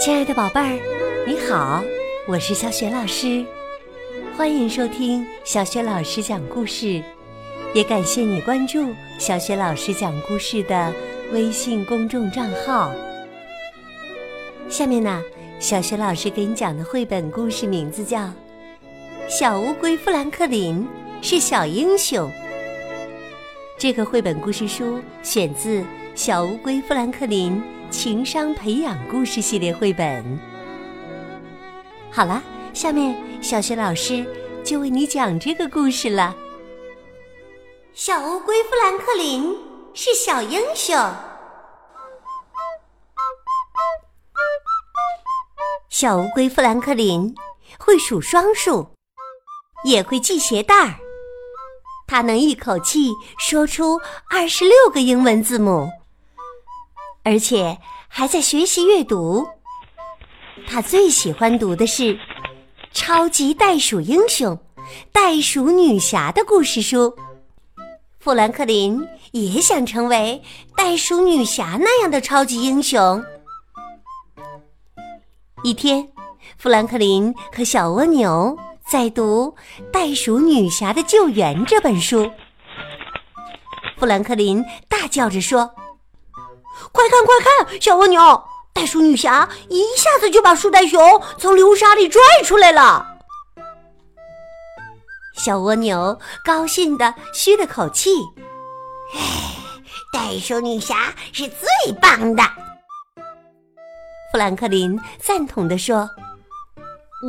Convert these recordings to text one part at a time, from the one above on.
亲爱的宝贝儿，你好，我是小雪老师，欢迎收听小雪老师讲故事，也感谢你关注小雪老师讲故事的微信公众账号。下面呢，小雪老师给你讲的绘本故事名字叫《小乌龟富兰克林是小英雄》。这个绘本故事书选自《小乌龟富兰克林》。情商培养故事系列绘本。好了，下面小雪老师就为你讲这个故事了。小乌龟富兰克林是小英雄。小乌龟富兰克林会数双数，也会系鞋带儿。他能一口气说出二十六个英文字母。而且还在学习阅读。他最喜欢读的是《超级袋鼠英雄》《袋鼠女侠》的故事书。富兰克林也想成为袋鼠女侠那样的超级英雄。一天，富兰克林和小蜗牛在读《袋鼠女侠的救援》这本书。富兰克林大叫着说。快看快看，小蜗牛，袋鼠女侠一下子就把树袋熊从流沙里拽出来了。小蜗牛高兴的吁了口气：“哎，袋鼠女侠是最棒的。”富兰克林赞同的说：“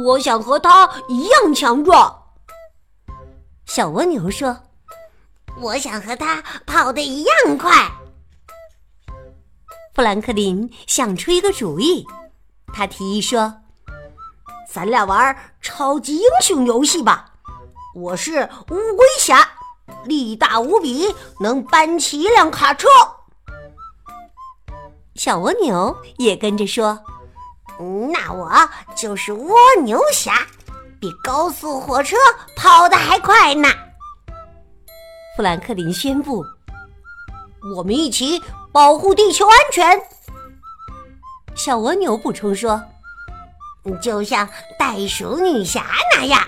我想和她一样强壮。”小蜗牛说：“我想和她跑得一样快。”富兰克林想出一个主意，他提议说：“咱俩玩超级英雄游戏吧！我是乌龟侠，力大无比，能搬起一辆卡车。”小蜗牛也跟着说：“那我就是蜗牛侠，比高速火车跑得还快呢。”富兰克林宣布：“我们一起。”保护地球安全，小蜗牛补充说：“就像袋鼠女侠那样。”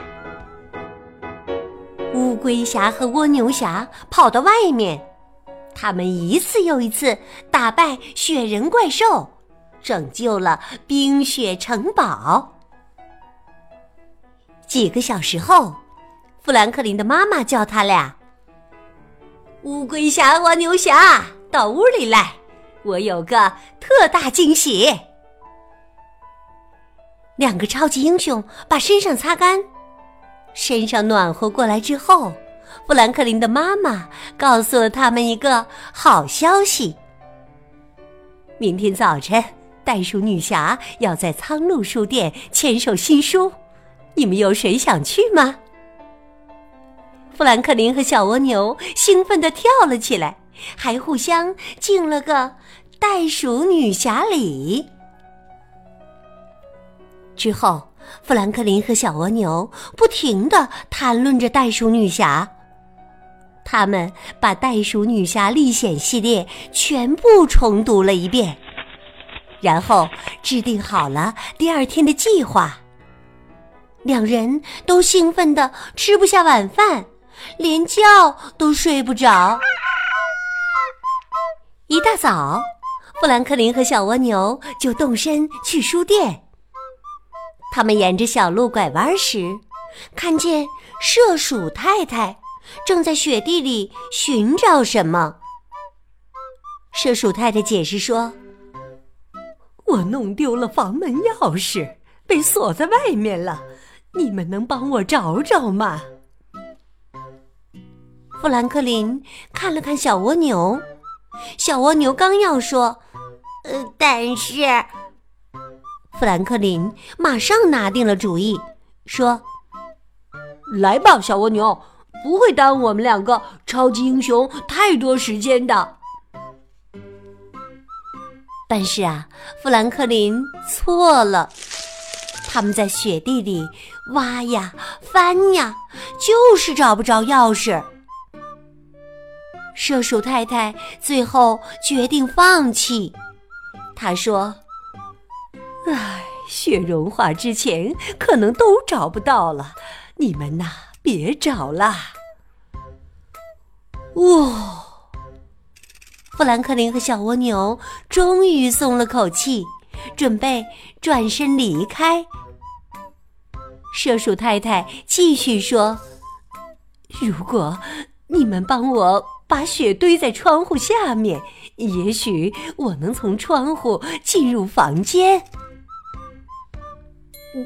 乌龟侠和蜗牛侠跑到外面，他们一次又一次打败雪人怪兽，拯救了冰雪城堡。几个小时后，富兰克林的妈妈叫他俩：“乌龟侠、蜗牛侠。”到屋里来，我有个特大惊喜。两个超级英雄把身上擦干，身上暖和过来之后，富兰克林的妈妈告诉了他们一个好消息：明天早晨，袋鼠女侠要在苍鹭书店签售新书，你们有谁想去吗？富兰克林和小蜗牛兴奋地跳了起来。还互相敬了个袋鼠女侠礼。之后，富兰克林和小蜗牛不停的谈论着袋鼠女侠。他们把《袋鼠女侠历险》系列全部重读了一遍，然后制定好了第二天的计划。两人都兴奋的吃不下晚饭，连觉都睡不着。一大早，富兰克林和小蜗牛就动身去书店。他们沿着小路拐弯时，看见麝鼠太太正在雪地里寻找什么。麝鼠太太解释说：“我弄丢了房门钥匙，被锁在外面了。你们能帮我找找吗？”富兰克林看了看小蜗牛。小蜗牛刚要说，呃，但是富兰克林马上拿定了主意，说：“来吧，小蜗牛，不会耽误我们两个超级英雄太多时间的。”但是啊，富兰克林错了，他们在雪地里挖呀翻呀，就是找不着钥匙。麝鼠太太最后决定放弃。她说：“唉，雪融化之前可能都找不到了。你们呐，别找了。哇！富兰克林和小蜗牛终于松了口气，准备转身离开。射鼠太太继续说：“如果你们帮我把雪堆在窗户下面，也许我能从窗户进入房间。”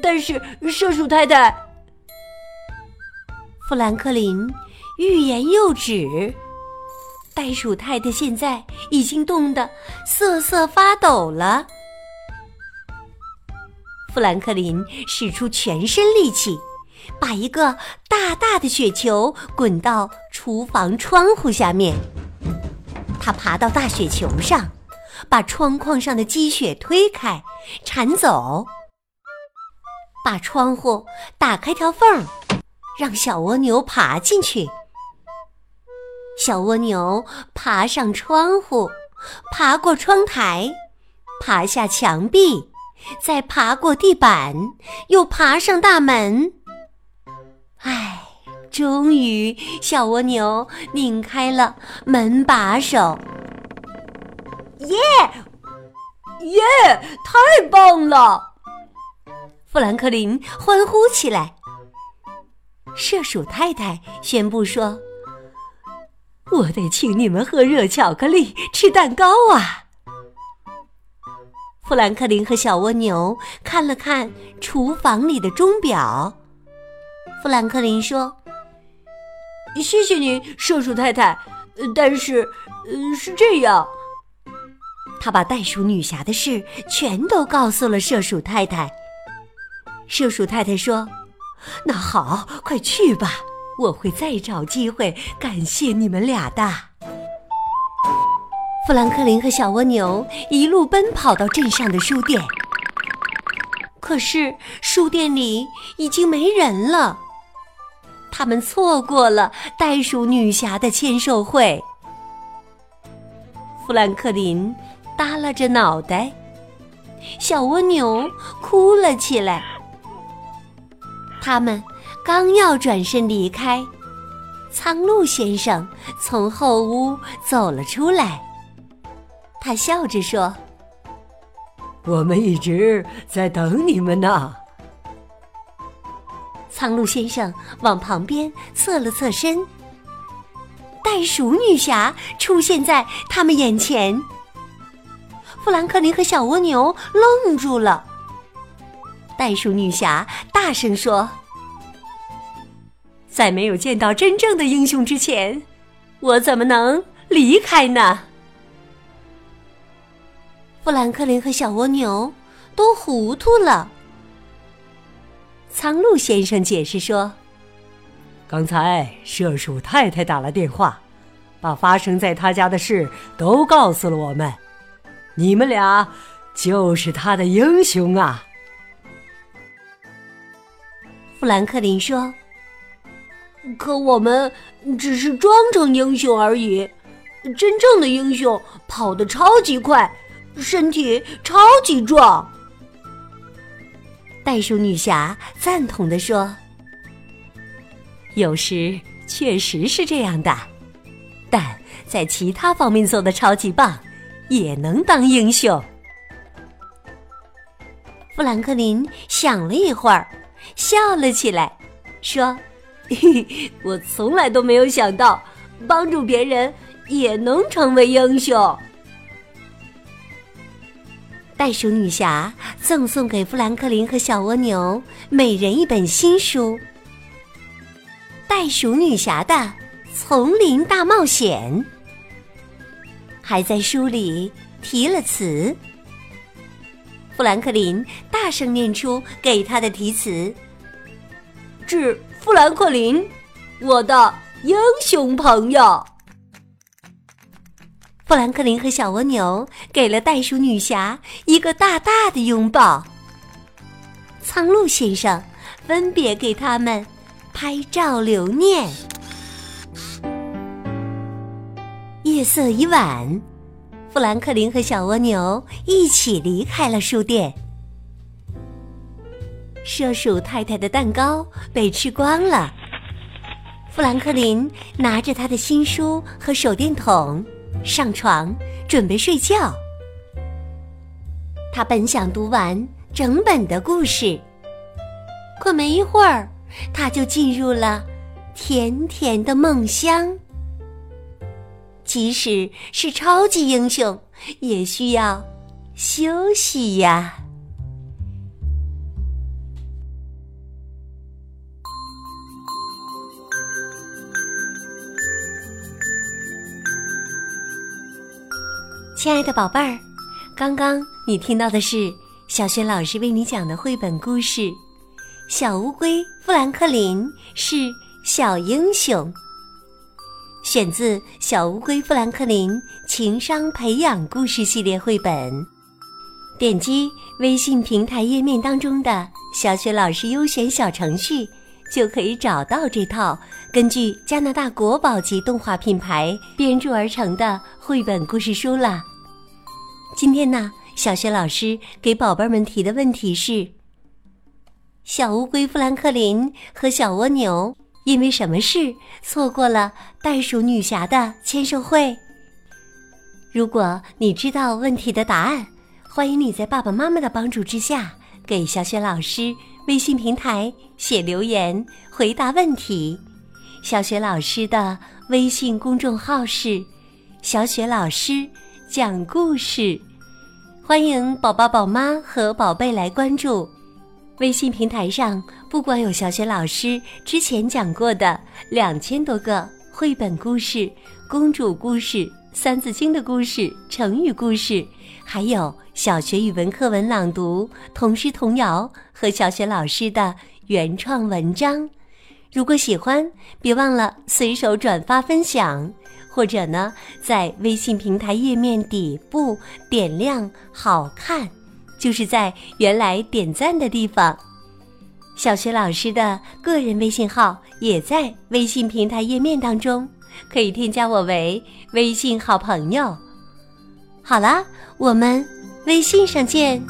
但是，射鼠太太，富兰克林欲言又止。袋鼠太太现在已经冻得瑟瑟发抖了。富兰克林使出全身力气，把一个大大的雪球滚到厨房窗户下面。他爬到大雪球上，把窗框上的积雪推开，铲走，把窗户打开条缝，让小蜗牛爬进去。小蜗牛爬上窗户，爬过窗台，爬下墙壁，再爬过地板，又爬上大门。唉，终于，小蜗牛拧开了门把手。耶耶，太棒了！富兰克林欢呼起来。射鼠太太宣布说。我得请你们喝热巧克力，吃蛋糕啊！富兰克林和小蜗牛看了看厨房里的钟表。富兰克林说：“谢谢您，射鼠太太。但是，呃，是这样。”他把袋鼠女侠的事全都告诉了射鼠太太。射鼠太太说：“那好，快去吧。”我会再找机会感谢你们俩的。富兰克林和小蜗牛一路奔跑到镇上的书店，可是书店里已经没人了。他们错过了袋鼠女侠的签售会。富兰克林耷拉着脑袋，小蜗牛哭了起来。他们。刚要转身离开，苍鹭先生从后屋走了出来。他笑着说：“我们一直在等你们呢。”苍鹭先生往旁边侧了侧身，袋鼠女侠出现在他们眼前。富兰克林和小蜗牛愣住了。袋鼠女侠大声说。在没有见到真正的英雄之前，我怎么能离开呢？富兰克林和小蜗牛都糊涂了。苍鹭先生解释说：“刚才麝鼠太太打了电话，把发生在他家的事都告诉了我们。你们俩就是他的英雄啊！”富兰克林说。可我们只是装成英雄而已，真正的英雄跑得超级快，身体超级壮。袋鼠女侠赞同的说：“有时确实是这样的，但在其他方面做的超级棒，也能当英雄。”富兰克林想了一会儿，笑了起来，说。嘿，我从来都没有想到，帮助别人也能成为英雄。袋鼠女侠赠送给富兰克林和小蜗牛每人一本新书《袋鼠女侠的丛林大冒险》，还在书里提了词。富兰克林大声念出给他的题词：“致。”富兰克林，我的英雄朋友。富兰克林和小蜗牛给了袋鼠女侠一个大大的拥抱。苍鹭先生分别给他们拍照留念。夜色已晚，富兰克林和小蜗牛一起离开了书店。麝鼠太太的蛋糕被吃光了。富兰克林拿着他的新书和手电筒上床准备睡觉。他本想读完整本的故事，可没一会儿，他就进入了甜甜的梦乡。即使是超级英雄，也需要休息呀。亲爱的宝贝儿，刚刚你听到的是小雪老师为你讲的绘本故事《小乌龟富兰克林是小英雄》。选自《小乌龟富兰克林情商培养故事系列绘本》，点击微信平台页面当中的小雪老师优选小程序，就可以找到这套根据加拿大国宝级动画品牌编著而成的绘本故事书了。今天呢，小雪老师给宝贝们提的问题是：小乌龟富兰克林和小蜗牛。因为什么事错过了袋鼠女侠的签售会？如果你知道问题的答案，欢迎你在爸爸妈妈的帮助之下，给小雪老师微信平台写留言回答问题。小雪老师的微信公众号是“小雪老师讲故事”，欢迎宝宝、宝妈和宝贝来关注。微信平台上，不光有小雪老师之前讲过的两千多个绘本故事、公主故事、三字经的故事、成语故事，还有小学语文课文朗读、童诗童谣和小雪老师的原创文章。如果喜欢，别忘了随手转发分享，或者呢，在微信平台页面底部点亮“好看”。就是在原来点赞的地方，小学老师的个人微信号也在微信平台页面当中，可以添加我为微信好朋友。好啦，我们微信上见。